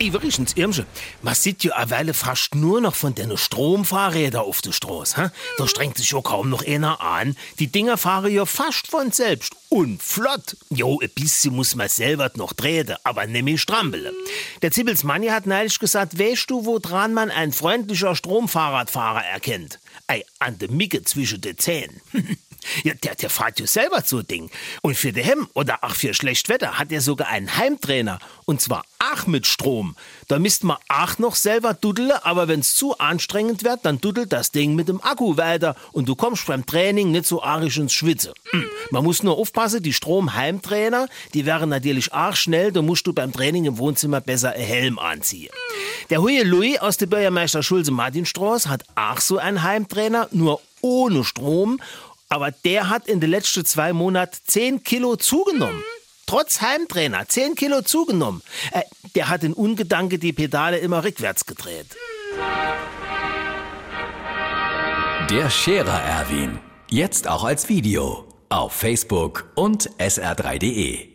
Iverichens Irmsche, man sieht ja eine Weile fast nur noch von den Stromfahrrädern auf der Straße. Hä? Da strengt sich ja kaum noch einer an. Die Dinger fahren ja fast von selbst. Und flott. Jo, ein bisschen muss man selber noch treten, aber nämlich strampeln. Der Zibbels Manni hat neulich gesagt, weißt du, woran man ein freundlicher Stromfahrradfahrer erkennt? Ei, an der Micke zwischen den Zähnen. Ja, der, der fährt ja selber so Ding. Und für den Hemm oder auch für schlecht Wetter hat er sogar einen Heimtrainer. Und zwar auch mit Strom. Da misst man auch noch selber duddeln, aber wenn's zu anstrengend wird, dann duddelt das Ding mit dem Akku weiter und du kommst beim Training nicht so arisch ins Schwitze. Hm. Man muss nur aufpassen, die Stromheimtrainer, die wären natürlich auch schnell, da musst du beim Training im Wohnzimmer besser einen Helm anziehen. Der Huye Louis aus der Bürgermeister Schulze Martinstraße hat auch so einen Heimtrainer, nur ohne Strom aber der hat in den letzten zwei Monaten 10 Kilo zugenommen. Trotz Heimtrainer, 10 Kilo zugenommen. Äh, der hat in Ungedanke die Pedale immer rückwärts gedreht. Der Scherer Erwin. Jetzt auch als Video. Auf Facebook und sr3.de.